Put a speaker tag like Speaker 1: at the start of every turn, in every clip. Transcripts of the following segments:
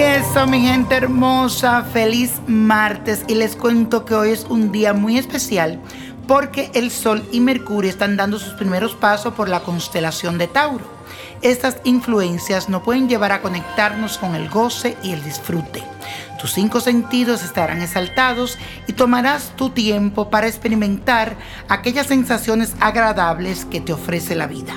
Speaker 1: Eso, mi gente hermosa, feliz martes y les cuento que hoy es un día muy especial porque el Sol y Mercurio están dando sus primeros pasos por la constelación de Tauro. Estas influencias nos pueden llevar a conectarnos con el goce y el disfrute. Tus cinco sentidos estarán exaltados y tomarás tu tiempo para experimentar aquellas sensaciones agradables que te ofrece la vida.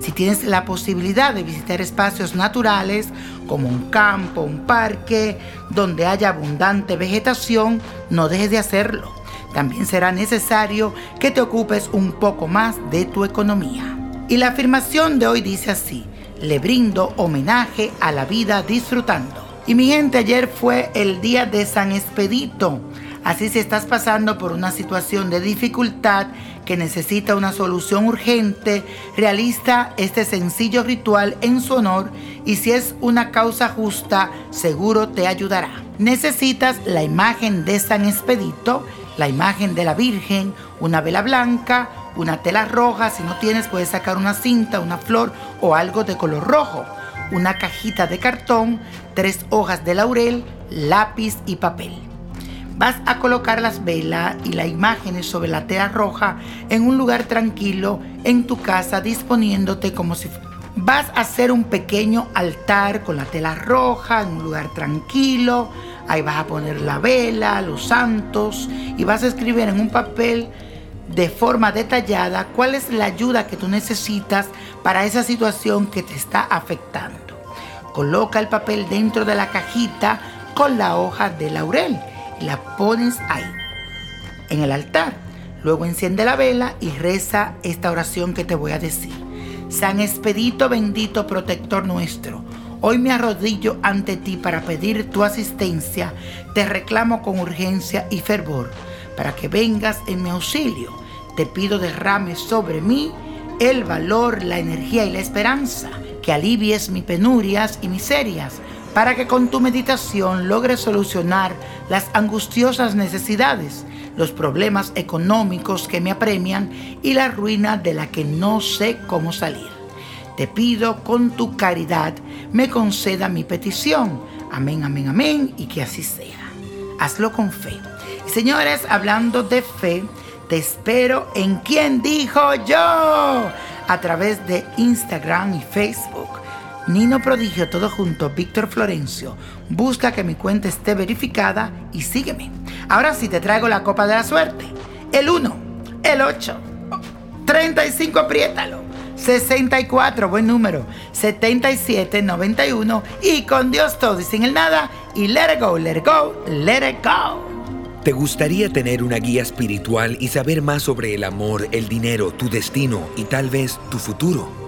Speaker 1: Si tienes la posibilidad de visitar espacios naturales como un campo, un parque, donde haya abundante vegetación, no dejes de hacerlo. También será necesario que te ocupes un poco más de tu economía. Y la afirmación de hoy dice así, le brindo homenaje a la vida disfrutando. Y mi gente, ayer fue el día de San Expedito. Así si estás pasando por una situación de dificultad que necesita una solución urgente, realiza este sencillo ritual en su honor y si es una causa justa, seguro te ayudará. Necesitas la imagen de San Expedito, la imagen de la Virgen, una vela blanca, una tela roja, si no tienes puedes sacar una cinta, una flor o algo de color rojo, una cajita de cartón, tres hojas de laurel, lápiz y papel. Vas a colocar las velas y las imágenes sobre la tela roja en un lugar tranquilo en tu casa disponiéndote como si vas a hacer un pequeño altar con la tela roja en un lugar tranquilo. Ahí vas a poner la vela, los santos y vas a escribir en un papel de forma detallada cuál es la ayuda que tú necesitas para esa situación que te está afectando. Coloca el papel dentro de la cajita con la hoja de laurel la pones ahí, en el altar. Luego enciende la vela y reza esta oración que te voy a decir. San Expedito bendito protector nuestro, hoy me arrodillo ante ti para pedir tu asistencia, te reclamo con urgencia y fervor, para que vengas en mi auxilio. Te pido derrames sobre mí el valor, la energía y la esperanza, que alivies mis penurias y miserias para que con tu meditación logres solucionar las angustiosas necesidades, los problemas económicos que me apremian y la ruina de la que no sé cómo salir. Te pido con tu caridad me conceda mi petición. Amén, amén, amén y que así sea. Hazlo con fe. Y señores, hablando de fe, te espero en quien dijo yo a través de Instagram y Facebook Nino Prodigio, todo junto, Víctor Florencio. Busca que mi cuenta esté verificada y sígueme. Ahora sí te traigo la copa de la suerte. El 1, el 8, 35, apriétalo. 64, buen número. 77, 91. Y con Dios todo y sin el nada. Y let it go, let it go, let it go.
Speaker 2: ¿Te gustaría tener una guía espiritual y saber más sobre el amor, el dinero, tu destino y tal vez tu futuro?